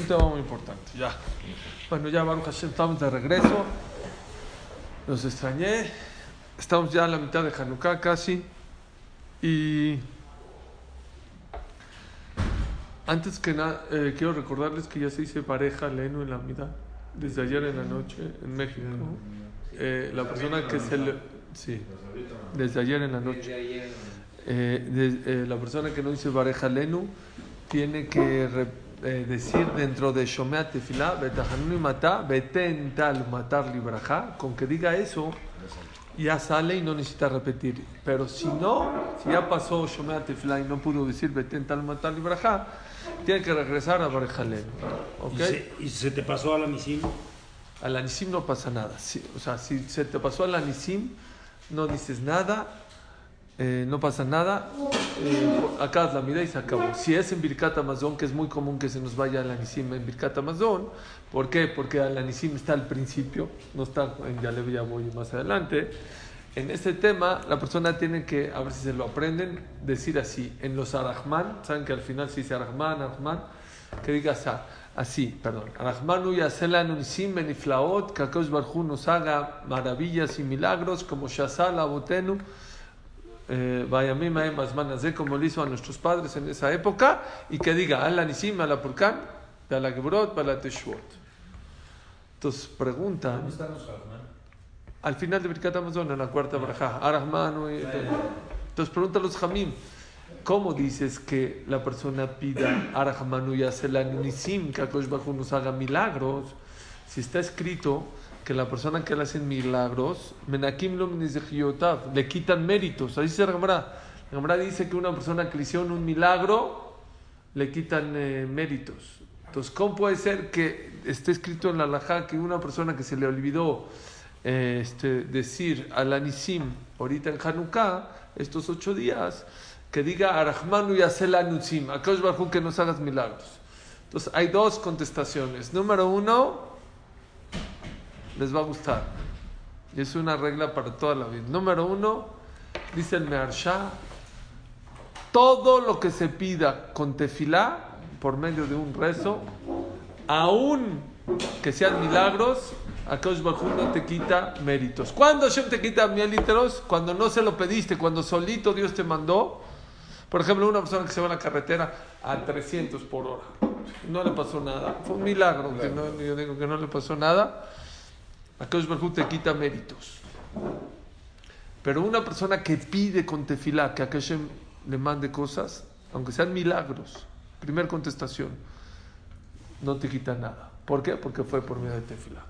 Un tema muy importante, ya. Bueno, ya Baruch Hashem, estamos de regreso. Los extrañé. Estamos ya a la mitad de Hanukkah casi. Y antes que nada, eh, quiero recordarles que ya se dice pareja Leno en la mitad. Desde ayer en la noche en México. Eh, la persona que se le. Sí, desde ayer en la noche. Eh, de- eh, la persona que no dice pareja Lenu tiene que re- eh, decir dentro de Shomea Tefilá, Betahanuni Mata, Beten Tal Matar Libraja, con que diga eso, ya sale y no necesita repetir. Pero si no, si ya pasó Shomea Tefilá y no pudo decir Beten Tal Matar Libraja, tiene que regresar a Pareja Lenu. ¿Ok? ¿Y, se, y se te pasó a la misil? Al Anisim no pasa nada. Si- o sea, si se te pasó al Anisim, no dices nada, eh, no pasa nada. eh, acá la mira y se acabó. Si es en Birkat Amazon, que es muy común que se nos vaya al Anisim en Birkat Amazon, ¿por qué? Porque al Anisim está al principio, no está en Yalev, ya voy más adelante. En este tema, la persona tiene que, a ver si se lo aprenden, decir así. En los Arahman, saben que al final se dice Arahman, Arahman, que digas así, perdón. Arahmanu yaselanu nisim beniflaot, que Hu nos haga maravillas y milagros como Shazal Abotenu, eh, Azman Hazeh, como lo hizo a nuestros padres en esa época, y que diga Ala Nisim, Ala Purkan, Ala Gebrot, Ala Teshuvot. Entonces preguntan. ¿Dónde están los Rahman? Al final de Birkat Amazon, en la cuarta braja, Arahmanu. Entonces pregunta a los Jamim, ¿cómo dices que la persona pida Arahmanu y Aselan Nisim, que Akadosh Baruj Hu nos haga milagros? Si está escrito que la persona que le hacen milagros, Menakim le quitan méritos. La Gemara. La Gemara dice que una persona que le hicieron un milagro, le quitan eh, méritos. Entonces, ¿cómo puede ser que esté escrito en la Alajá que una persona que se le olvidó eh, este, decir al Anisim ahorita en Hanukkah, estos ocho días, que diga Arahmanu y Asel Anusim, Akadosh Baruj Hu, que nos hagas milagros? Entonces, hay dos contestaciones. Número uno, les va a gustar. Y es una regla para toda la vida. Número uno, dice el Meharsha, todo lo que se pida con tefilá, por medio de un rezo, aún que sean milagros, Akadosh Baruj Hu no te quita méritos. ¿Cuándo Hashem te quita méritos? Cuando no se lo pediste, cuando solito Dios te mandó. Por ejemplo, una persona que se va en la carretera a 300 por hora. No le pasó nada. Fue un milagro. Yo digo que no le pasó nada. Akadosh Baruj Hu te quita méritos. Pero una persona que pide con tefilá que a le mande cosas, aunque sean milagros, primer contestación, no te quita nada. ¿Por qué? Porque fue por medio de tefilá.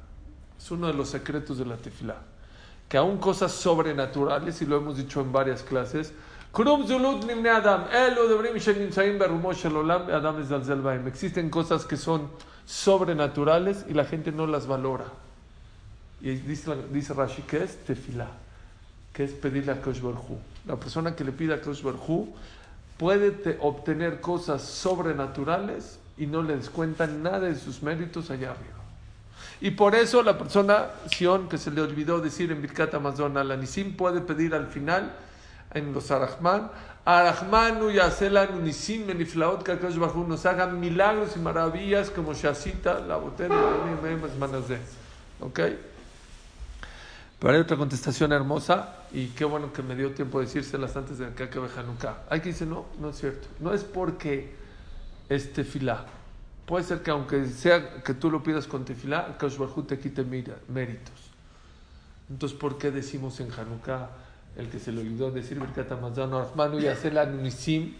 Es uno de los secretos de la tefilá. Que aún cosas sobrenaturales, y lo hemos dicho en varias clases, existen cosas que son sobrenaturales y la gente no las valora. Y dice, dice Rashi que es tefilá que es pedirle a Kosh Baruj La persona que le pide a Kosh Baruj puede te- obtener cosas sobrenaturales y no le descuentan nada de sus méritos allá arriba. Y por eso la persona, Sion, que se le olvidó decir en Birkat Amazon al Anisim, puede pedir al final en los Arahman, Arahmanu Yaselan Unisim Meniflaot, nos haga milagros y maravillas como Shasita, la botella, Manazé. ¿Ok? Pero hay otra contestación hermosa y qué bueno que me dio tiempo de decírselas antes de que acabe Hanukkah. Hay que decir, no, no es cierto. No es porque es tefilá. Puede ser que aunque sea que tú lo pidas con tefilá, Baruj Hu te quite méritos. Entonces, ¿por qué decimos en Hanukkah el que se le olvidó decir Birkat Rahmanu y Asela Nisim?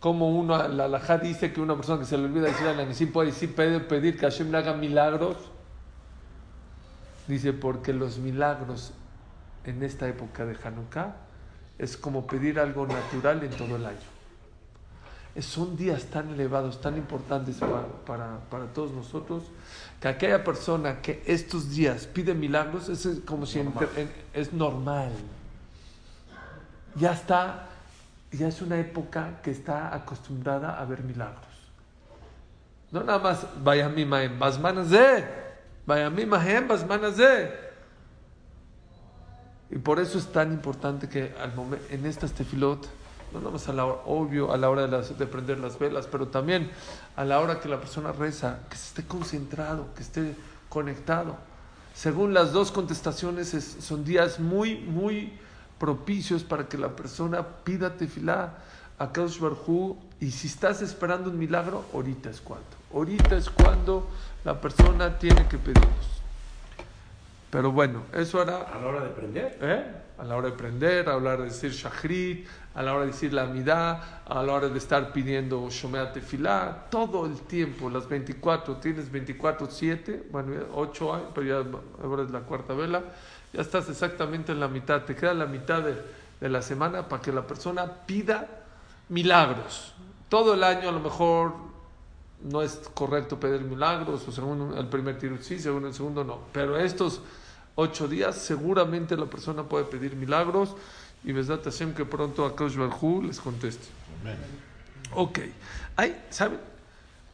Como uno, la alajá dice que una persona que se le olvida decir al Anisim puede decir, puede pedir que Hashem le haga milagros. Dice, porque los milagros en esta época de Hanukkah es como pedir algo natural en todo el año. Son días tan elevados, tan importantes para, para, para todos nosotros, que aquella persona que estos días pide milagros es como si en- es normal. Ya está, ya es una época que está acostumbrada a ver milagros. No nada más, vaya mi maem, basmanas de. Bayamim Ahem Y por eso es tan importante que al momento, en estas tefilot, no nada más a la hora, obvio, a la hora de, las, de prender las velas, pero también a la hora que la persona reza, que se esté concentrado, que esté conectado. Según las dos contestaciones, es, son días muy, muy propicios para que la persona pida tefilá a Kaush Barhu. Y si estás esperando un milagro, ahorita es cuando. Ahorita es cuando la persona tiene que pedirlos. Pero bueno, eso era A la hora de prender. ¿Eh? A la hora de prender, a la hora de decir shahrit, a la hora de decir la amidad, a la hora de estar pidiendo shomea tefilá, todo el tiempo, las 24, tienes 24, 7, bueno, 8 años, pero ya ahora es la cuarta vela, ya estás exactamente en la mitad, te queda la mitad de, de la semana para que la persona pida milagros. Todo el año a lo mejor no es correcto pedir milagros, o según el primer tiro sí, según el segundo no. Pero estos ocho días seguramente la persona puede pedir milagros y Besdat Hashem que pronto a Barhu les conteste. Ok. Hay, ¿saben?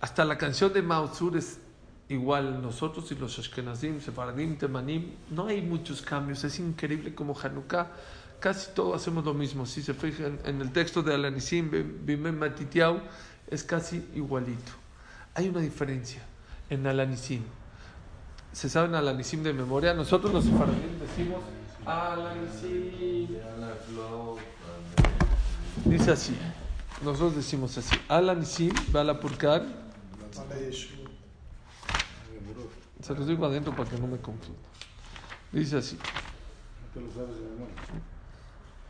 Hasta la canción de Mausur es igual nosotros y los Ashkenazim, Separadim, Temanim. No hay muchos cambios. Es increíble como Hanukkah. Casi todos hacemos lo mismo. Si se fijan en el texto de Alanisim, Bimem Matitiau, es casi igualito. Hay una diferencia en Alanisim. ¿Se saben Alanisim de memoria? Nosotros los Separadim decimos Alanisim. Dice así. Nosotros decimos así. Alanisim, Bala Purkar. Se los digo adentro para que no me confunda. Dice así.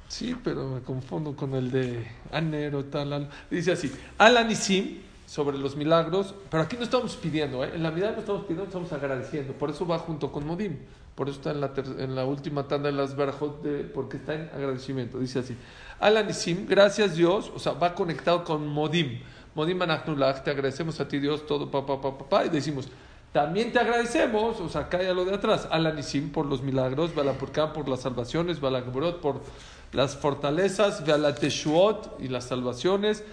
Sí, pero me confundo con el de Anero, tal, al- Dice así, Alanisim, sobre los milagros, pero aquí no estamos pidiendo, ¿eh? en la vida no estamos pidiendo, estamos agradeciendo. Por eso va junto con Modim. Por eso está en la, en la última tanda de las Berajot, de, porque está en agradecimiento. Dice así, Alanisim, gracias Dios, o sea, va conectado con Modim. Modim Anachnulach, te agradecemos a ti Dios, todo, papá, papá, papá, y decimos, también te agradecemos, o sea, calla lo de atrás, Alanisim por los milagros, Balapurkan por las salvaciones, Balagburot por las fortalezas, Teshuot y las salvaciones,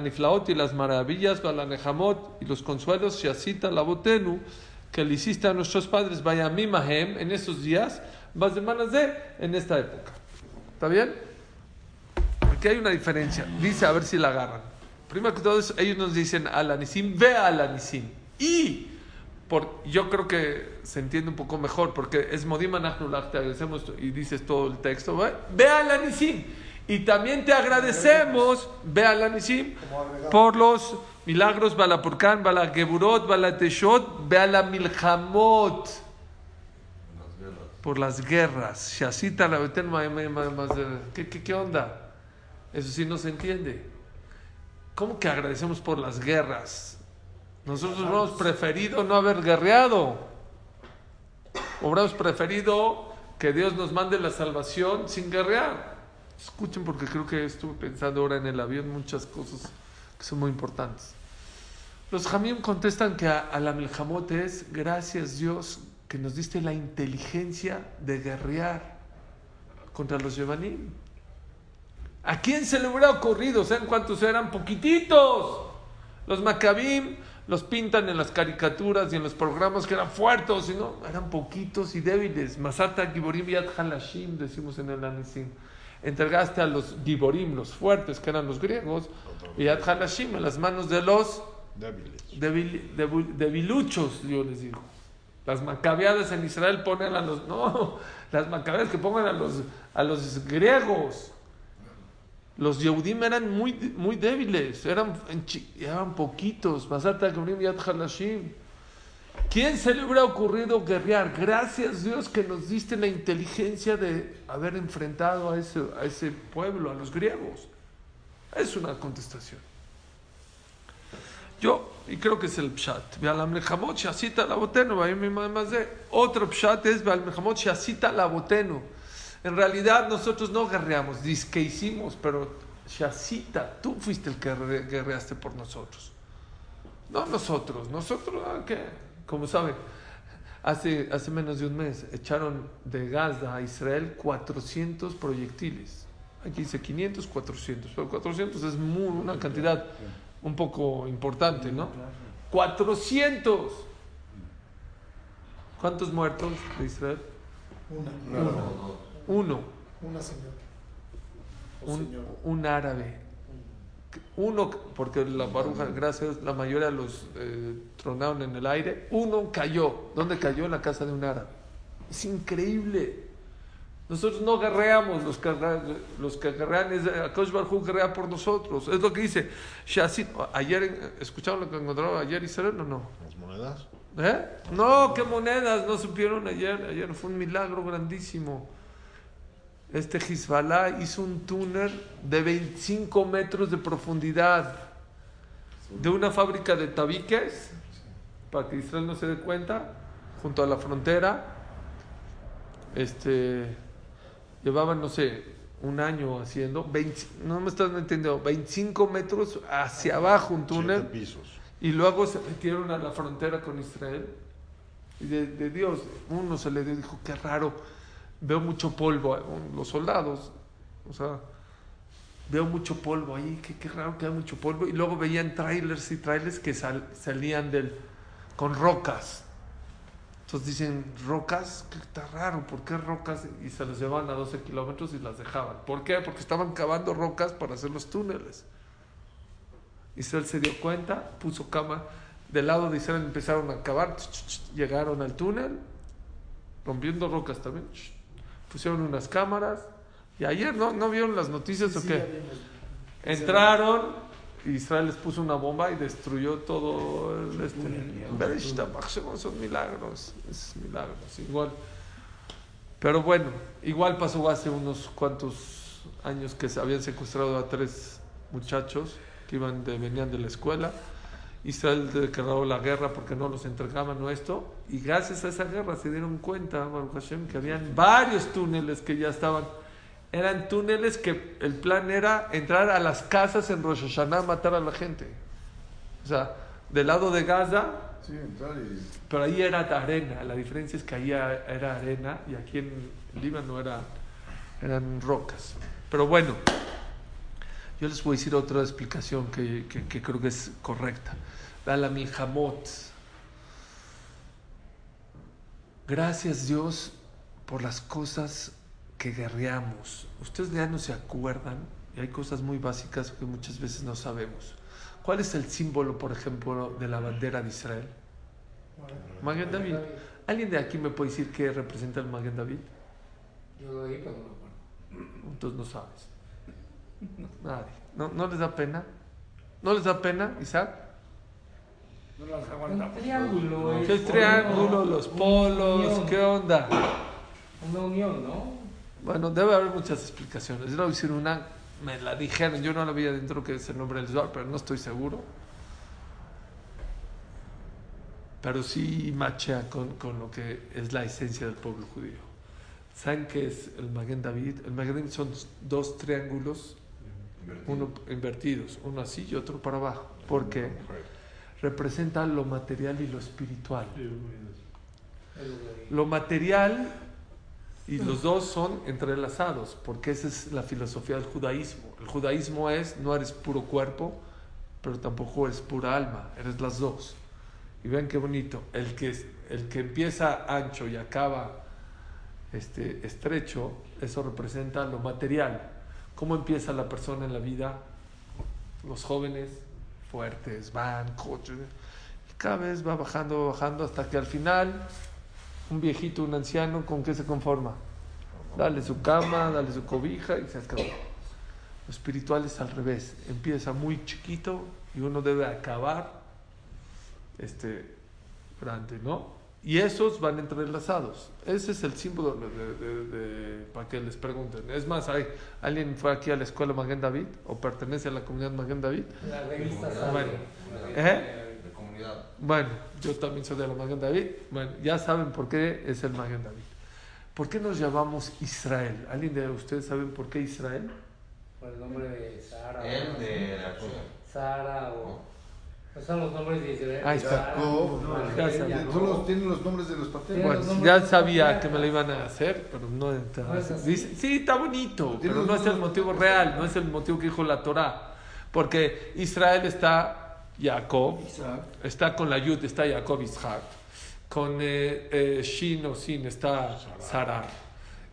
Niflaot y las maravillas, Nehamot y los consuelos, Shasita Labotenu, que le hiciste a nuestros padres, vaya Mimahem, en esos días, vas de de, en esta época. ¿Está bien? Aquí hay una diferencia. Dice, a ver si la agarran. Primero que todo, ellos nos dicen Alanisim, ve Alanisim. Y por, yo creo que se entiende un poco mejor, porque es Modim te agradecemos y dices todo el texto, ve, ve a Alanisim. Y también te agradecemos, ve a Alanisim, por los milagros, Bala Purkan, Bala Geburot, Bala Teshot, ve a la Milhamot por las guerras. ¿Qué, qué, ¿Qué onda? Eso sí no se entiende. ¿Cómo que agradecemos por las guerras? Nosotros hubiéramos preferido no haber guerreado. Hubiéramos preferido que Dios nos mande la salvación sin guerrear. Escuchen porque creo que estuve pensando ahora en el avión muchas cosas que son muy importantes. Los Jamim contestan que a, a la Milhamot es gracias Dios que nos diste la inteligencia de guerrear contra los Yevanim. ¿A quién se le hubiera ocurrido? ¿Saben cuántos eran? Poquititos. Los Maccabim los pintan en las caricaturas y en los programas que eran fuertes, y no, eran poquitos y débiles. Masata Giborim Yad Halashim, decimos en el Anisim. Entregaste a los Giborim, los fuertes, que eran los griegos, y Yad Halashim en las manos de los Débiles. debil- debiluchos, yo les digo. Las macabeadas en Israel ponen a los. No, las macabeadas que pongan a los, a los griegos. Los Yehudim eran muy, muy débiles, eran, eran poquitos. ¿Quién se le hubiera ocurrido guerrear? Gracias Dios que nos diste la inteligencia de haber enfrentado a ese, a ese pueblo, a los griegos. Es una contestación. Yo, y creo que es el pshat. Otro pshat es En realidad nosotros no guerreamos, dice que hicimos, pero shasita, tú fuiste el que re- guerreaste por nosotros. No nosotros, nosotros, ah, ¿qué? Como saben, hace, hace menos de un mes echaron de Gaza a Israel 400 proyectiles. Aquí dice 500, 400, pero 400 es muy, una cantidad un poco importante, ¿no? 400. ¿Cuántos muertos de Israel? Una. Uno. Una señora. un, un árabe. Uno, porque la baruja, gracias, la mayoría los eh, tronaron en el aire. Uno cayó. ¿Dónde cayó? En la casa de un árabe. Es increíble. Nosotros no guerreamos, los que, los que guerrean es Akash Barhu guerrea por nosotros. Es lo que dice. Ayer, ¿escucharon lo que encontraron ayer Israel o no? Las monedas. ¿Eh? No, qué monedas, no supieron ayer. Ayer fue un milagro grandísimo. Este Hezbollah hizo un túnel de 25 metros de profundidad de una fábrica de tabiques, para que Israel no se dé cuenta, junto a la frontera. Este, llevaban, no sé, un año haciendo, 20, no me estás entendiendo, 25 metros hacia abajo un túnel. Pisos. Y luego se metieron a la frontera con Israel. Y de, de Dios, uno se le dijo, qué raro, veo mucho polvo, los soldados, o sea, veo mucho polvo ahí, qué, qué raro que hay mucho polvo. Y luego veían trailers y trailers que sal- salían del, con rocas. Entonces dicen, rocas, que está raro, ¿por qué rocas? Y se las llevaban a 12 kilómetros y las dejaban. ¿Por qué? Porque estaban cavando rocas para hacer los túneles. Israel se dio cuenta, puso cama. Del lado de Israel empezaron a cavar, llegaron al túnel, rompiendo rocas también. Pusieron unas cámaras. Y ayer, ¿no, ¿no vieron las noticias o qué? Entraron, Israel les puso una bomba y destruyó todo el este. Son milagros, es milagros, igual. Pero bueno, igual pasó hace unos cuantos años que se habían secuestrado a tres muchachos que iban de, venían de la escuela. Israel declaró la guerra porque no los entregaban o esto. Y gracias a esa guerra se dieron cuenta, Baruch Hashem, que habían varios túneles que ya estaban. Eran túneles que el plan era entrar a las casas en Rosh Hashanah matar a la gente. O sea, del lado de Gaza, Sí, entrar y... pero ahí era arena. La diferencia es que ahí era arena y aquí en Líbano era, eran rocas. Pero bueno, yo les voy a decir otra explicación que, que- que creo que es correcta. La milhamot. Gracias Dios por las cosas que guerreamos. Ustedes ya no se acuerdan y hay cosas muy básicas que muchas veces no sabemos. ¿Cuál es el símbolo, por ejemplo, de la bandera de Israel? Maguen David. ¿Alguien de aquí me puede decir qué representa el Maguen David? Yo lo oí, pero no. Entonces no sabes. Nadie. ¿No, ¿No les da pena? ¿No les da pena, Isaac? No las Un aguantamos. triángulo. ¿Qué es triángulo, los polos? unión. ¿Qué onda? Una unión, ¿no? Bueno, debe haber muchas explicaciones. Yo le voy a decir una, me la dijeron, yo no la vi adentro que es el nombre del Zohar, pero no estoy seguro. Pero sí machea con, con lo que es la esencia del pueblo judío. ¿Saben qué es el Maguen David? El Maguen David son dos triángulos, uno invertidos, uno así y otro para abajo. porque Representa lo material y lo espiritual. Lo material y los dos son entrelazados, porque esa es la filosofía del judaísmo. El judaísmo es, no eres puro cuerpo, pero tampoco eres pura alma, eres las dos. Y vean qué bonito, el que, el que empieza ancho y acaba este, estrecho, eso representa lo material. ¿Cómo empieza la persona en la vida? Los jóvenes fuertes, van, coches, cada vez va bajando, bajando, hasta que al final un viejito, un anciano, ¿con qué se conforma? Dale su cama, dale su cobija y se acabó. Lo espiritual es al revés. Empieza muy chiquito y uno debe acabar este, grande, ¿no? Y esos van entrelazados. Ese es el símbolo de, de- de- para que les pregunten. Es más, ¿hay, ¿alguien fue aquí a la escuela Maguen David o pertenece a la comunidad Maguen David? La revista Bueno. ¿Eh? De comunidad. Bueno, yo también soy de la Maguen David. Bueno, ya saben por qué es el Maguen David. ¿Por qué nos llamamos Israel? ¿Alguien de ustedes saben por qué Israel? Por el nombre de Sara. ¿no? de la cosa. Sara o. Esos son los nombres de Israel. Ahí está. Jacob, No, ya sabía. Tienen los nombres de los pasteles. Bueno, ya sabía que me lo iban a hacer, pero no así. Dice, sí, está bonito, pero no es el motivo real, no es el motivo que dijo la Torah. Porque Israel está Jacob, está con la Yud, está Jacob Ishak. Con eh, eh, Shin o Sin está Sarah.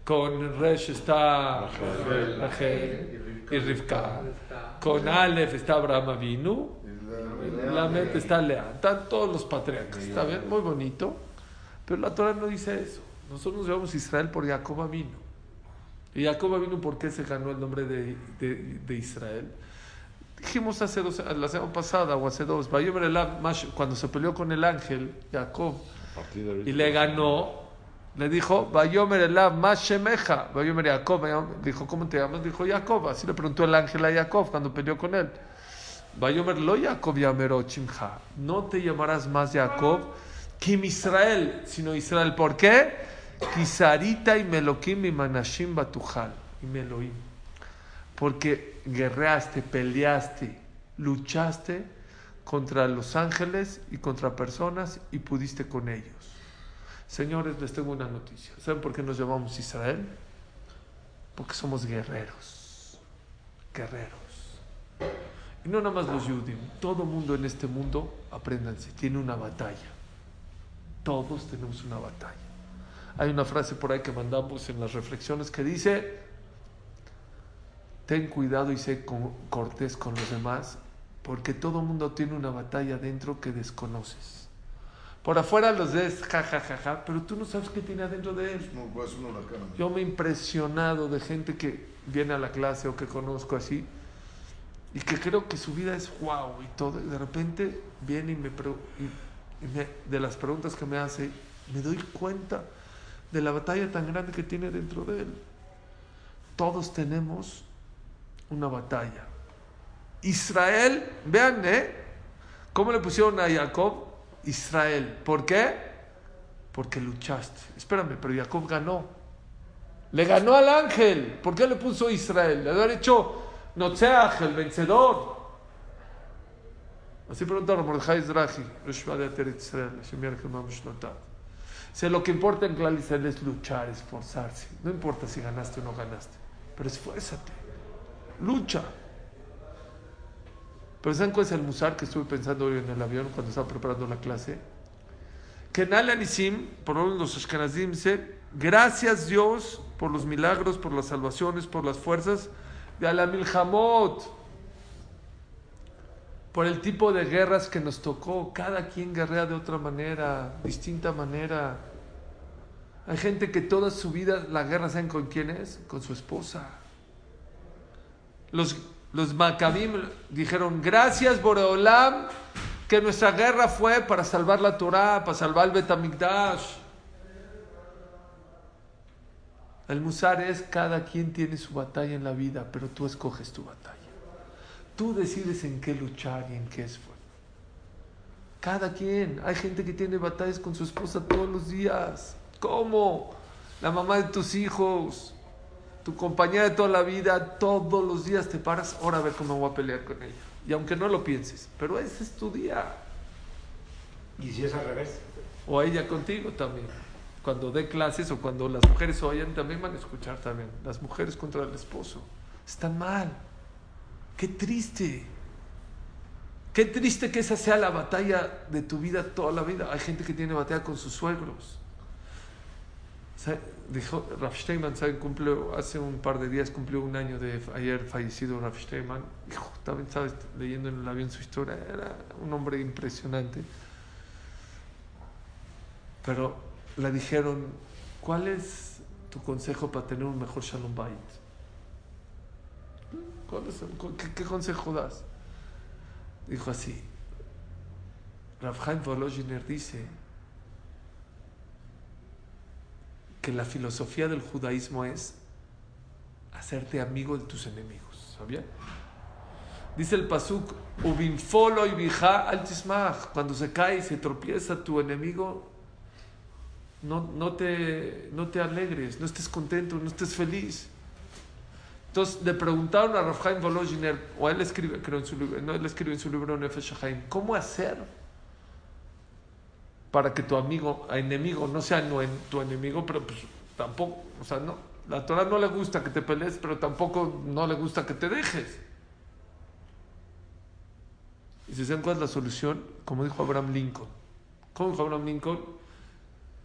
Con Resh está. Rachel. y Rivka. Con Aleph está Abraham Avinu, la mente está Lea. Están todos los patriarcas. Está bien, muy bonito. Pero la Torah no dice eso. Nosotros nos llamamos Israel por Jacob Avinu. Y Jacob Avinu, ¿por qué se ganó el nombre de, de, de Israel? Dijimos hace dos, la semana pasada o hace dos, cuando se peleó con el ángel, Jacob, y le ganó, le dijo, Bayomer Elav Mashemeja, Bayomer Jacob, dijo, ¿cómo te llamas? Dijo Jacob, así le preguntó el ángel a Jacob cuando peleó con él. Lo Jacob no te llamarás más Jacob, Kim Israel, sino Israel. ¿Por qué? Kisarita y Melokim y Manashim Batujal, y Meloim. Porque guerreaste, peleaste, luchaste contra los ángeles y contra personas y pudiste con ellos. Señores, les tengo una noticia. ¿Saben por qué nos llamamos Israel? Porque somos guerreros. Guerreros. Y no nada más los judíos. Todo mundo en este mundo, apréndanse, tiene una batalla. Todos tenemos una batalla. Hay una frase por ahí que mandamos en las reflexiones que dice, ten cuidado y sé cortés con los demás, porque todo mundo tiene una batalla dentro que desconoces. Por afuera los ves, ja, ja, ja, ja, pero tú no sabes qué tiene adentro de él. Yo me he impresionado de gente que viene a la clase o que conozco así y que creo que su vida es wow y todo. Y de repente viene y me, y de las preguntas que me hace, me doy cuenta de la batalla tan grande que tiene dentro de él. Todos tenemos una batalla. Israel, vean, ¿eh? ¿Cómo le pusieron a Jacob? Israel. ¿Por qué? Porque luchaste. Espérame, pero Jacob ganó. Le ganó al ángel. ¿Por qué le puso Israel? Le había hecho Notzeach, el vencedor. Así preguntó Mordechai Zrahi, Israel, lo que importa en Clal es luchar, esforzarse. No importa si ganaste o no ganaste, pero esfuérzate. Lucha. Pero ¿saben cuál es el musar que estuve pensando hoy en el avión cuando estaba preparando la clase? Que en Al-Anisim, por lo los Ashkenazim, dice, gracias Dios por los milagros, por las salvaciones, por las fuerzas de Alamilhamot, por el tipo de guerras que nos tocó. Cada quien guerrea de otra manera, distinta manera. Hay gente que toda su vida la guerra, ¿saben con quién es? Con su esposa. Los, los Maccabim dijeron, gracias Boreolam, que nuestra guerra fue para salvar la Torah, para salvar el Betamigdash. El Musar es cada quien tiene su batalla en la vida, pero tú escoges tu batalla. Tú decides en qué luchar y en qué esfuerzo. Cada quien. Hay gente que tiene batallas con su esposa todos los días. ¿Cómo? La mamá de tus hijos tu compañera de toda la vida, todos los días te paras, ahora a ver cómo voy a pelear con ella. Y aunque no lo pienses, pero ese es tu día. ¿Y si es al revés? O ella contigo también. Cuando dé clases o cuando las mujeres oyen, también van a escuchar también. Las mujeres contra el esposo. Están mal. Qué triste. Qué triste que esa sea la batalla de tu vida toda la vida. Hay gente que tiene batalla con sus suegros dijo Rav Steinman, Cumplió, hace un par de días cumplió un año de ayer fallecido Rav Steinman. Dijo, también estaba leyendo en el avión su historia, era un hombre impresionante. Pero le dijeron, ¿cuál es tu consejo para tener un mejor Shalom Bait? qué, consejo das? Dijo así, Rav Volozhiner dice, que la filosofía del judaísmo es hacerte amigo de tus enemigos. ¿Sabía? Dice el pasuk, ubinfolo y al Cuando se cae y se tropieza tu enemigo, no, no, te, no te alegres, no estés contento, no estés feliz. Entonces le preguntaron a Rafael Volozhiner, o él escribe, creo en su libro, no, él escribe en su libro Nefesh ¿cómo hacer para que tu amigo, enemigo, no sea tu enemigo, pero pues tampoco, o sea, no, la Torah no le gusta que te pelees, pero tampoco no le gusta que te dejes. Y si se cuál es la solución, como dijo Abraham Lincoln. ¿Cómo dijo Abraham Lincoln?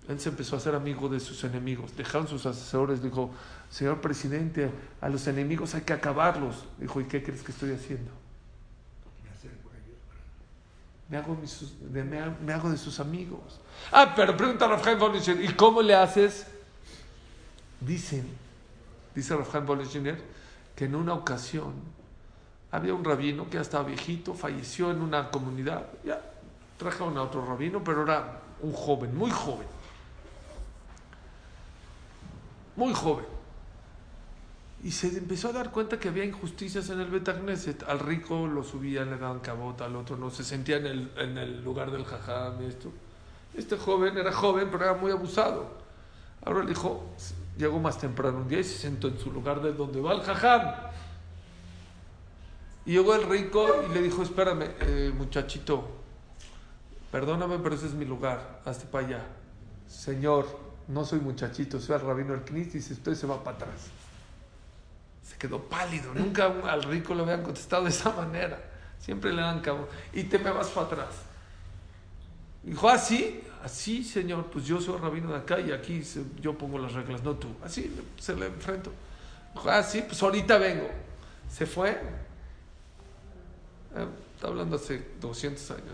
Él se empezó a hacer amigo de sus enemigos. Dejaron sus asesores, dijo, señor presidente, a los enemigos hay que acabarlos. Dijo, ¿y qué crees que estoy haciendo? Me hago, de, me, hago de sus amigos. Ah, pero pregunta a Rafael ¿y cómo le haces? Dicen, dice Rafael Bollinger, que en una ocasión había un rabino que ya estaba viejito, falleció en una comunidad. Ya trajeron a otro rabino, pero era un joven, muy joven. Muy joven. Y se empezó a dar cuenta que había injusticias en el Betagneset. Al rico lo subían, le daban cabota, al otro no. Se sentía en el, en el lugar del jajam esto. Este joven era joven, pero era muy abusado. Ahora el hijo llegó más temprano un día y se sentó en su lugar de donde va el jajam. Y llegó el rico y le dijo, espérame, eh, muchachito, perdóname, pero ese es mi lugar, hazte para allá. Señor, no soy muchachito, soy el rabino del Knis y usted se va para atrás. Se quedó pálido, nunca al rico le habían contestado de esa manera. Siempre le dan cabo. Y te me vas para atrás. Dijo, así, ¿Ah, así, señor, pues yo soy el rabino de acá y aquí yo pongo las reglas, no tú. Así se le enfrentó. Dijo, así, pues ahorita vengo. Se fue. Eh, está hablando hace 200 años.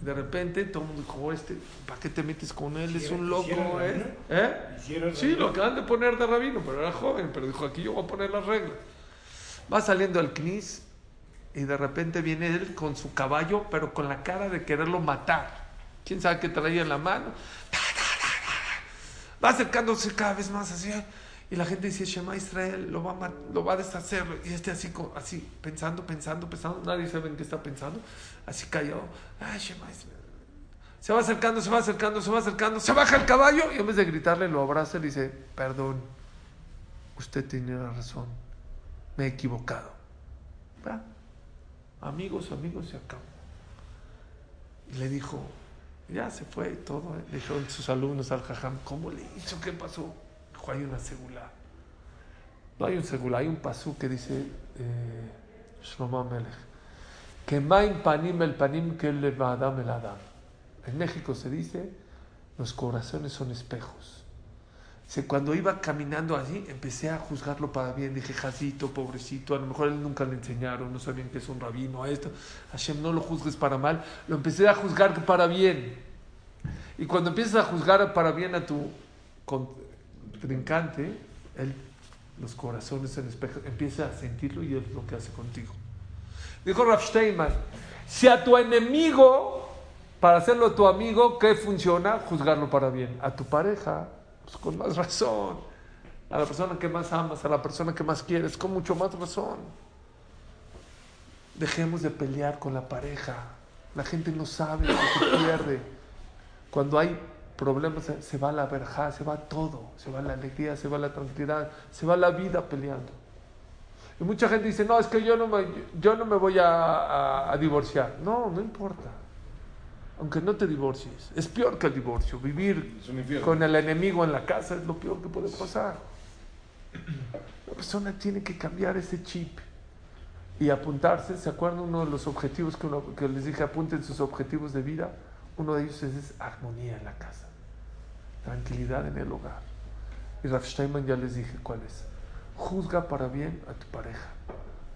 De repente todo el mundo dijo, oh, este, ¿para qué te metes con él? Es un loco, ¿eh? ¿Eh? Sí, lo acaban de poner de rabino, pero era joven, pero dijo, aquí yo voy a poner las reglas. Va saliendo al CNIS y de repente viene él con su caballo, pero con la cara de quererlo matar. ¿Quién sabe qué traía en la mano? Va acercándose cada vez más así. Y la gente dice, Shema Israel lo va a, lo va a deshacer. Y este así, así, pensando, pensando, pensando. Nadie sabe en qué está pensando. Así cayó. Ay, Shema Israel. Se va acercando, se va acercando, se va acercando. Se baja el caballo. Y en vez de gritarle, lo abraza y le dice, perdón. Usted tiene razón. Me he equivocado. Amigos, amigos, se acabó. Y le dijo, ya se fue y todo. Le dijeron sus alumnos al jajam, ¿cómo le hizo? ¿Qué pasó? Hay una segula. No hay un segula, hay un pasú que dice eh, Melech. Que main panim el panim que le va adam el adam. En México se dice, los corazones son espejos. cuando iba caminando allí, empecé a juzgarlo para bien. Dije, jazito, pobrecito, a lo mejor él nunca le enseñaron, no sabían que es un rabino, a esto. Hashem, no lo juzgues para mal. Lo empecé a juzgar para bien. Y cuando empiezas a juzgar para bien a tu trincante, él, los corazones en espejo, empieza a sentirlo y es lo que hace contigo. Dijo Rav Steinman, si a tu enemigo, para hacerlo tu amigo, ¿qué funciona? Juzgarlo para bien. A tu pareja, pues con más razón. A la persona que más amas, a la persona que más quieres, con mucho más razón. Dejemos de pelear con la pareja. La gente no sabe lo que pierde. Cuando hay problemas, se va la verja, se va todo, se va la alegría, se va la tranquilidad, se va la vida peleando. Y mucha gente dice, no, es que yo no me, yo no me voy a, divorciar. No, no importa. Aunque no te divorcies. Es peor que el divorcio. Vivir con el enemigo en la casa es lo peor que puede pasar. La persona tiene que cambiar ese chip y apuntarse. ¿Se acuerdan uno de los objetivos que, que les dije? Apunten sus objetivos de vida. Uno de ellos es armonía en la casa tranquilidad en el hogar. Y Rav Steinman ya les dije cuál es. Juzga para bien a tu pareja.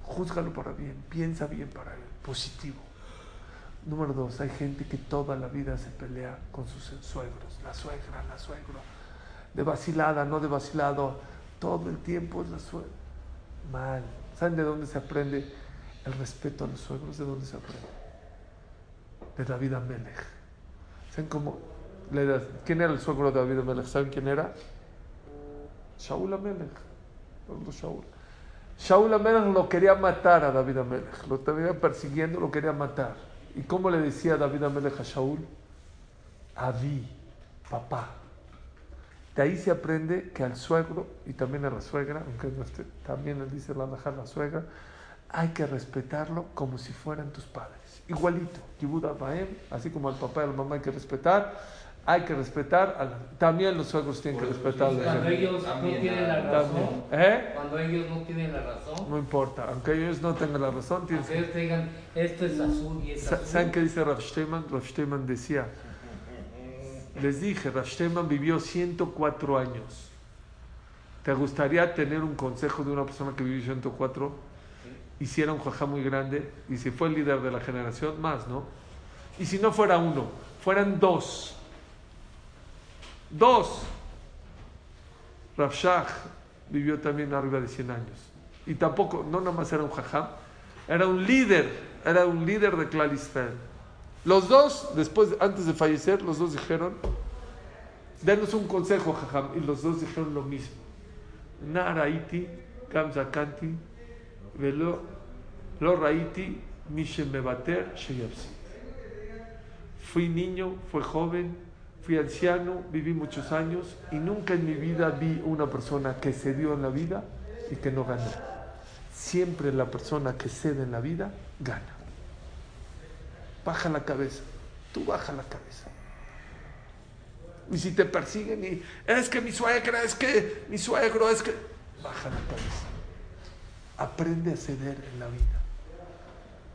Júzgalo para bien. Piensa bien para él. Positivo. Número dos, hay gente que toda la vida se pelea con sus suegros. La suegra, la suegra. De vacilada, no de vacilado. Todo el tiempo es la suegra. Mal. ¿Saben de dónde se aprende el respeto a los suegros? ¿De dónde se aprende? De David Amelech. ¿Saben cómo ¿Quién era el suegro de David Amelech? ¿Saben quién era? Shaul Amelech. Shaul. Shaul Amelech lo quería matar a David Amelech. Lo estaba persiguiendo, lo quería matar. ¿Y cómo le decía David Amelech a Shaul? Avi, papá. De ahí se aprende que al suegro y también a la suegra, aunque también le dice la a la suegra, hay que respetarlo como si fueran tus padres. Igualito, así como al papá y a la mamá hay que respetar hay que respetar, a también los suegros tienen que respetar a la Cuando ellos no tienen la razón, ¿eh? cuando ellos no tienen la razón, no importa, aunque ellos no tengan la razón, tienen que... ellos digan, esto es azul y es azul. ¿Saben qué dice Rav Steinman? Rav decía, Les dije, Rashteman vivió 104 años. ¿Te gustaría tener un consejo de una persona que vivió 104? Hiciera un jajá muy grande y si fue el líder de la generación, más, ¿no? Y si no fuera uno, fueran dos. Dos. Rafshah vivió también arriba de 100 años. Y tampoco, no nada más era un jajá, era un líder, era un líder de Israel. Los dos, después, antes de fallecer, los dos dijeron, denos un consejo, jajam. Y los dos dijeron lo mismo. Naraiti, Kamzakanti, Velo, Lo Raiti, Mishemebater. Fui niño, fui joven, fui anciano, viví muchos años y nunca en mi vida vi una persona que cedió en la vida y que no ganó. Siempre la persona que cede en la vida gana. Baja la cabeza, tú baja la cabeza. Y si te persiguen y es que mi suegra, es que mi suegro, es que... Baja la cabeza. Aprende a ceder en la vida.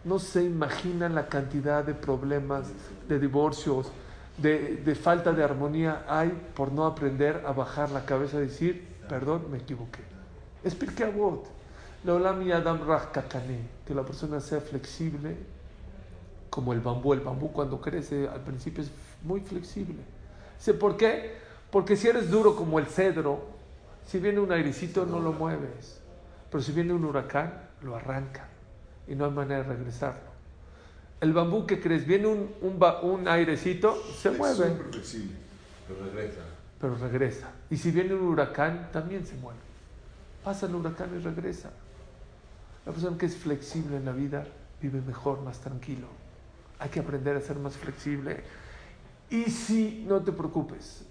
No se imaginan la cantidad de problemas, de divorcios, de, falta de armonía hay por no aprender a bajar la cabeza y decir, perdón, me equivoqué. Es Pirkei Avot. Adam que la persona sea flexible como el bambú. El bambú cuando crece al principio es muy flexible. ¿Sé por qué? Porque si eres duro como el cedro, si viene un airecito no lo mueves. Pero si viene un huracán, lo arranca y no hay manera de regresarlo. El bambú que crees, viene un, un, un airecito, se mueve. Pero regresa. Pero regresa. Y si viene un huracán, también se mueve. Pasa el huracán y regresa. La persona que es flexible en la vida vive mejor, más tranquilo. Hay que aprender a ser más flexible. Y si no te preocupes,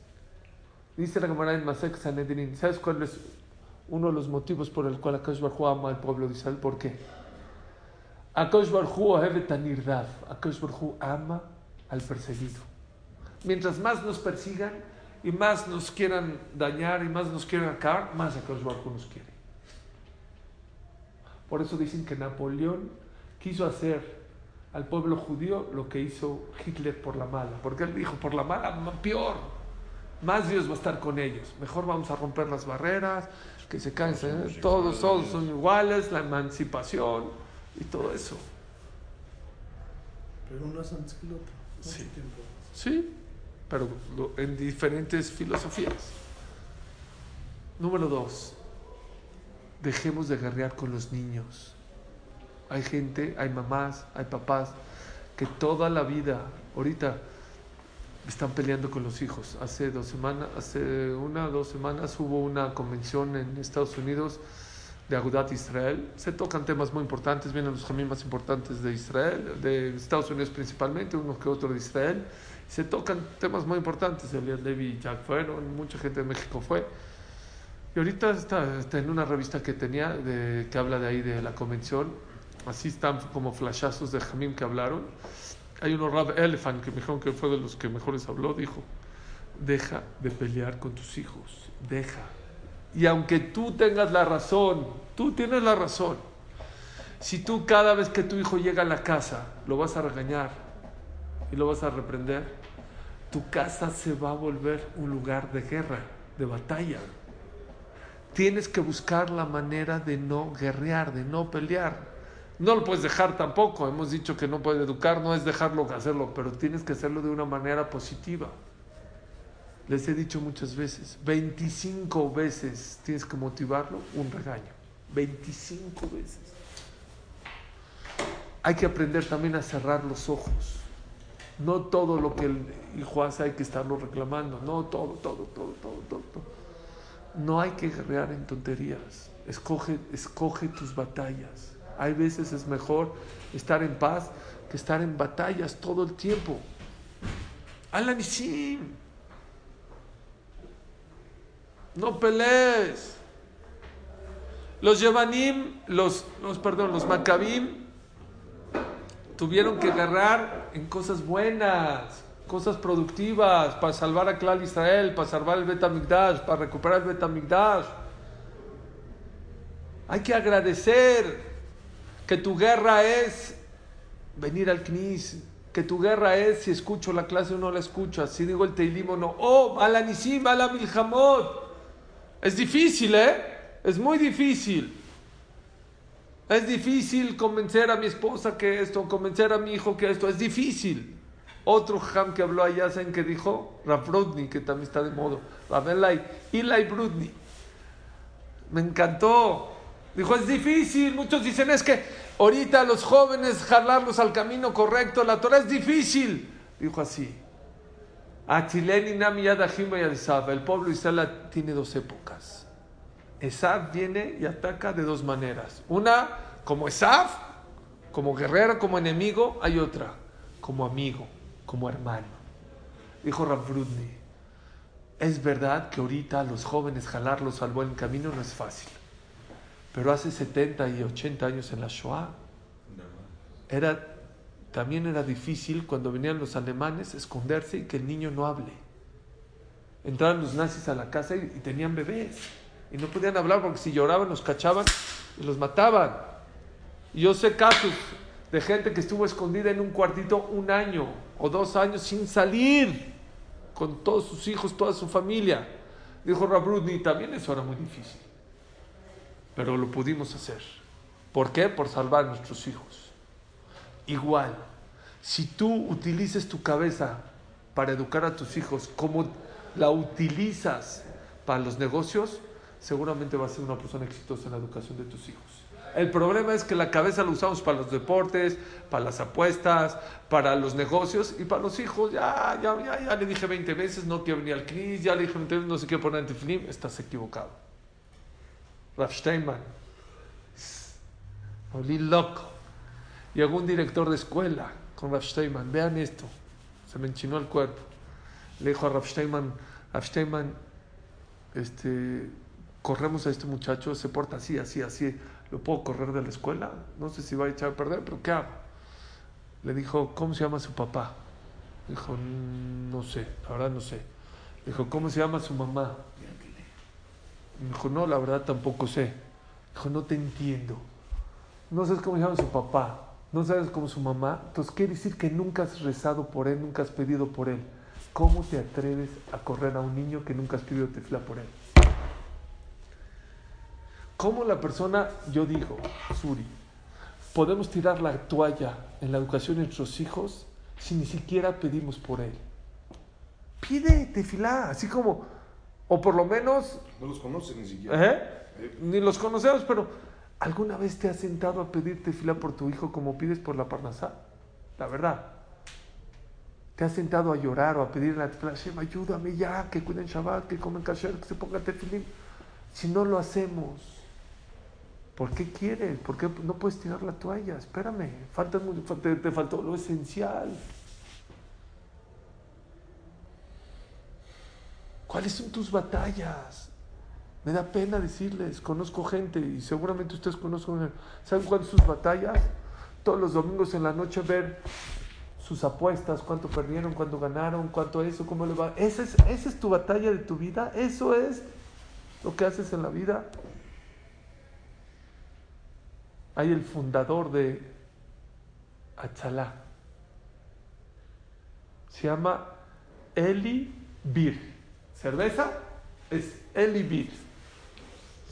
dice la camarada en Masek Sanedrin, ¿sabes cuál es uno de los motivos por el cual Akash Barhu ama al pueblo de Israel? ¿Por qué? Akash Barhu Akash Barhu ama al perseguido. Mientras más nos persigan y más nos quieran dañar y más nos quieran acabar, más Akash Barhu nos quiere. Por eso dicen que Napoleón quiso hacer al pueblo judío lo que hizo Hitler por la mala. Porque él dijo, por la mala, peor. Más Dios va a estar con ellos. Mejor vamos a romper las barreras, que se cansen. Todos, todos son iguales, la emancipación y todo eso. Pero uno es antes que el otro. Sí. sí, pero en diferentes filosofías. Número dos, dejemos de guerrear con los niños. Hay gente, hay mamás, hay papás que toda la vida, ahorita, están peleando con los hijos. Hace dos semanas, hace una o dos semanas hubo una convención en Estados Unidos de Agudat Israel. Se tocan temas muy importantes, vienen los jamín más importantes de Israel, de Estados Unidos principalmente, uno que otro de Israel. Se tocan temas muy importantes. Elias Levi y Jack fueron, mucha gente de México fue. Y ahorita está, en una revista que tenía, que habla de ahí de la convención, así están como flashazos de Jamim que hablaron. Hay uno, Rab Elephant, que me dijeron que fue de los que mejores habló, dijo, deja de pelear con tus hijos, deja. Y aunque tú tengas la razón, tú tienes la razón. Si tú cada vez que tu hijo llega a la casa lo vas a regañar y lo vas a reprender, tu casa se va a volver un lugar de guerra, de batalla. Tienes que buscar la manera de no guerrear, de no pelear. No lo puedes dejar tampoco. Hemos dicho que no puede educar, no es dejarlo hacerlo, pero tienes que hacerlo de una manera positiva. Les he dicho muchas veces, 25 veces tienes que motivarlo, un regaño. 25 veces. Hay que aprender también a cerrar los ojos. No todo lo que el hijo hace hay que estarlo reclamando. No todo, todo, todo, todo, todo. todo. No hay que guerrear en tonterías. Escoge, escoge tus batallas. Hay veces es mejor estar en paz que estar en batallas todo el tiempo. Alanisim. No pelees. Los Yevanim, los, los, perdón, los Maccabim tuvieron que agarrar en cosas buenas, cosas productivas, para salvar a Clal Israel, para salvar el Betamigdash, para recuperar el Betamigdash. Hay que agradecer que tu guerra es venir al CNIS, que tu guerra es si escucho la clase o no la escuchas, si digo el teilim o no. Oh, alanisim, la milhamot. Es difícil, ¿eh? Es muy difícil. Es difícil convencer a mi esposa que esto, convencer a mi hijo que esto, es difícil. Otro jam que habló allá, ¿saben qué dijo? Rafrudni, que también está de modo. Ravelai, Eli Brudni. Me encantó. Dijo, es difícil. Muchos dicen, es que ahorita los jóvenes jalarlos al camino correcto, la Torah es difícil. Dijo así. El pueblo Israel tiene dos épocas. Esaf viene y ataca de dos maneras. Una, como Esaf, como guerrero, como enemigo. Hay otra, como amigo, como hermano. Dijo Ravrudni, es verdad que ahorita los jóvenes jalarlos al buen camino no es fácil. Pero hace 70 y 80 años en la Shoah, era, también era difícil cuando venían los alemanes esconderse y que el niño no hable. Entraban los nazis a la casa y, tenían bebés. Y no podían hablar porque si lloraban los cachaban y los mataban. Y yo sé casos de gente que estuvo escondida en un cuartito un año o dos años sin salir con todos sus hijos, toda su familia. Dijo Rabrudni, también eso era muy difícil. Pero lo pudimos hacer. ¿Por qué? Por salvar a nuestros hijos. Igual, si tú utilizas tu cabeza para educar a tus hijos como la utilizas para los negocios, seguramente vas a ser una persona exitosa en la educación de tus hijos. El problema es que la cabeza la usamos para los deportes, para las apuestas, para los negocios y para los hijos. Ya, ya, ya, ya le dije 20 veces, no quiero venir al CNIS, ya le dije 20 veces, no se quiere poner en tefilim, estás equivocado. Raf Steinman, olí loco. Llegó un director de escuela con Raf Steinman, vean esto, se me enchinó el cuerpo. Le dijo a Raf Steinman, Raf Steinman, este, corremos a este muchacho, se porta así, así, así, ¿lo puedo correr de la escuela? No sé si va a echar a perder, pero ¿qué hago? Le dijo, ¿cómo se llama su papá? Dijo, no sé, la verdad no sé. Dijo, ¿cómo se llama su mamá? Dijo, no, la verdad tampoco sé. Dijo, no te entiendo. No sabes cómo se llama su papá, no sabes cómo su mamá. Entonces quiere decir que nunca has rezado por él, nunca has pedido por él. ¿Cómo te atreves a correr a un niño que nunca has pedido tefla por él? ¿Cómo la persona, yo digo, Suri, podemos tirar la toalla en la educación de nuestros hijos si ni siquiera pedimos por él? Pide tefilá, así como, o por lo menos... No los conocen ni siquiera. ¿eh? Ni los conocemos, pero ¿alguna vez te has sentado a pedir tefilá por tu hijo como pides por la parnasá? La verdad. ¿Te has sentado a llorar o a pedirle a tefilá, Shem, ayúdame ya, que cuiden Shabbat, que comen kasher, que se pongan tefilín? Si no lo hacemos, ¿Por qué quieres? ¿Por qué no puedes tirar la toalla? Espérame, te, te faltó lo esencial. ¿Cuáles son tus batallas? Me da pena decirles, conozco gente y seguramente ustedes conocen, ¿saben cuáles sus batallas? Todos los domingos en la noche ver sus apuestas, cuánto perdieron, cuánto ganaron, cuánto eso, cómo le va. ¿Esa es, ¿Esa es tu batalla de tu vida? ¿Eso es lo que haces en la vida? Hay el fundador de Achalá. Se llama Eli Bir. ¿Cerveza? Es Eli Bir.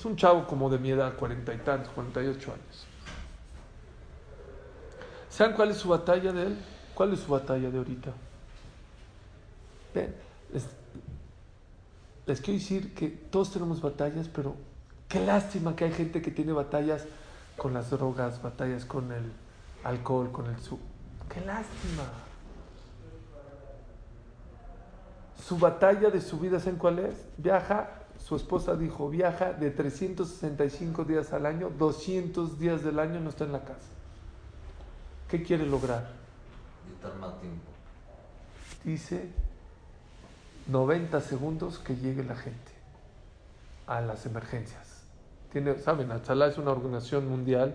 Un chavo como de mi edad, cuarenta y tantos, cuarenta y ocho años. ¿Saben cuál es su batalla de él? ¿Cuál es su batalla de ahorita? Les quiero decir que todos tenemos batallas, pero qué lástima que hay gente que tiene batallas con las drogas, batallas con el alcohol, con el su. ¡Qué lástima! Su batalla de su vida, ¿saben cuál es? Viaja, su esposa dijo, viaja de 365 días al año, 200 días del año no está en la casa. ¿Qué quiere lograr? Estar más tiempo. Dice 90 segundos que llegue la gente a las emergencias. Tiene, Saben, Achalá es una organización mundial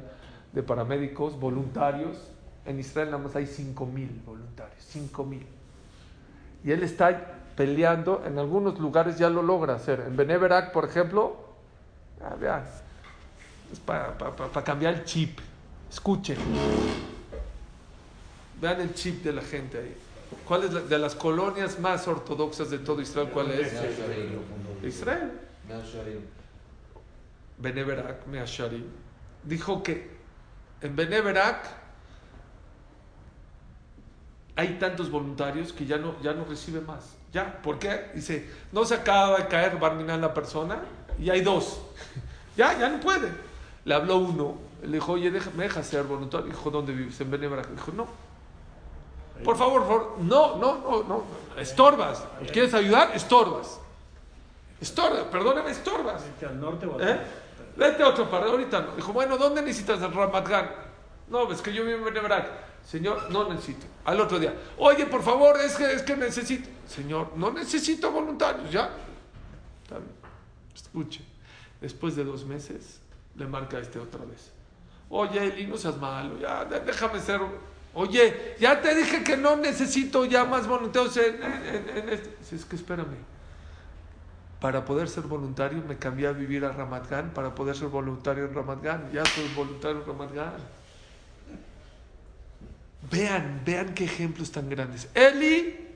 de paramédicos voluntarios. En Israel nada más hay 5 mil voluntarios, 5 mil. Y él está peleando, en algunos lugares ya lo logra hacer. En Beneverac, por ejemplo, ah, es para pa, pa, pa cambiar el chip. Escuchen. Vean el chip de la gente ahí. ¿Cuál es la- de las colonias más ortodoxas de todo Israel? ¿Cuál es? Israel. Beneverak, Meashari, dijo que en Beneverak hay tantos voluntarios que ya no, ya no recibe más. Ya, ¿por qué? Dice, no se acaba de caer Barminan la persona y hay dos. ya, ya no puede. Le habló uno, le dijo, oye, deja- me dejas ser voluntario. Dijo, ¿dónde vives? En Beneverak. Dijo, no. Por favor, por favor, no, no, no, no, estorbas. ¿Quieres ayudar? Estorbas. Estorbas, perdóname, estorbas. Este, al norte o al ¿Eh? Vete a otro par, ahorita no. Dijo, bueno, ¿dónde necesitas el Ramat Gan? No, es que yo vivo en Benebrak. Señor, no necesito. Al otro día, oye, por favor, es que, es que necesito. Señor, no necesito voluntarios, ¿ya? Bien. Escuche. Después de dos meses, le marca este otra vez. Oye, Eli, no seas malo, ya, déjame ser. Oye, ya te dije que no necesito ya más voluntarios en, este. Es que espérame para poder ser voluntario me cambié a vivir a Ramat Gan para poder ser voluntario en Ramat Gan. Ya soy voluntario en Ramat Gan. Vean, vean qué ejemplos tan grandes. Eli,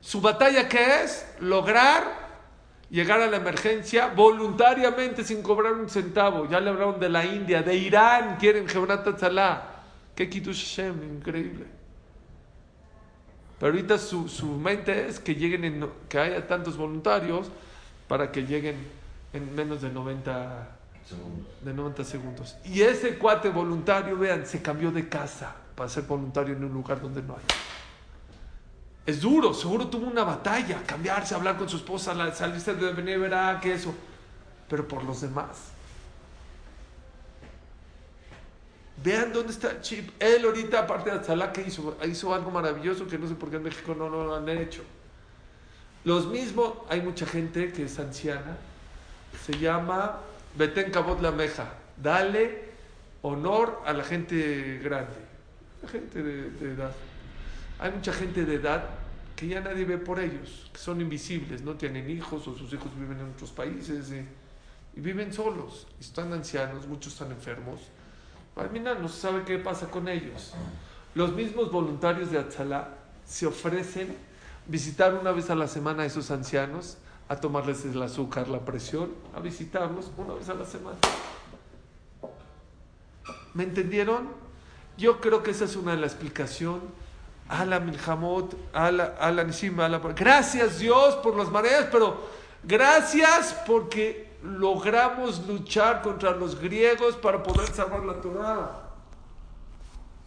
su batalla que es lograr llegar a la emergencia voluntariamente sin cobrar un centavo. Ya le hablaron de la India, de Irán, quieren Hebrat Tzalá. Qué Kiddush Hashem, increíble. Pero ahorita su, su mente es que lleguen en, que haya tantos voluntarios para que lleguen en menos de 90, de 90 segundos. Y ese cuate voluntario, vean, se cambió de casa para ser voluntario en un lugar donde no hay. Es duro, seguro tuvo una batalla, cambiarse, hablar con su esposa, salirse de Benevera, que eso. Pero por los demás. Vean dónde está chip. Él ahorita, aparte de Atzalá, que hizo? Algo maravilloso que no sé por qué en México no, no lo han hecho. Los mismos, hay mucha gente que es anciana, se llama Betén Cabot la Meja. Dale honor a la gente grande, gente de, edad. Hay mucha gente de edad que ya nadie ve por ellos, que son invisibles, no tienen hijos o sus hijos viven en otros países eh, y viven solos. Están ancianos, muchos están enfermos. Al final no se sabe qué pasa con ellos. Los mismos voluntarios de Atzalá se ofrecen visitar una vez a la semana a esos ancianos, a tomarles el azúcar, la presión, a visitarlos una vez a la semana. ¿Me entendieron? Yo creo que esa es una de las explicaciones. Ala Milhamot, ala, ala Nishim, ala. Gracias Dios por las mareas, pero gracias porque logramos luchar contra los griegos para poder salvar la Torah.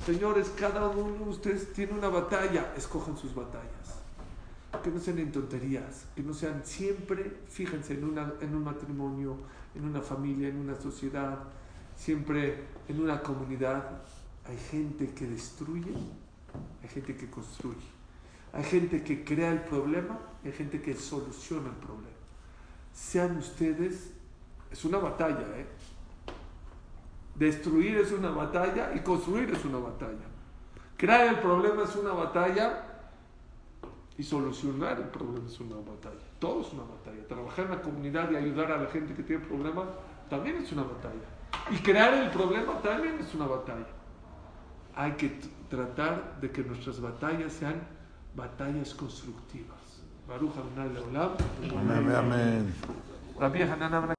Señores, cada uno de ustedes tiene una batalla, escojan sus batallas. Que no sean en tonterías, que no sean siempre, fíjense, en, una, en un matrimonio, en una familia, en una sociedad, siempre en una comunidad. Hay gente que destruye, hay gente que construye, hay gente que crea el problema, hay gente que soluciona el problema. Sean ustedes, es una batalla, ¿eh? Destruir es una batalla y construir es una batalla. Crear el problema es una batalla y solucionar el problema es una batalla. Todo es una batalla. Trabajar en la comunidad y ayudar a la gente que tiene problemas también es una batalla. Y crear el problema también es una batalla. Hay que tratar de que nuestras batallas sean batallas constructivas. Baruch Adonai Leolam. Amén, amén.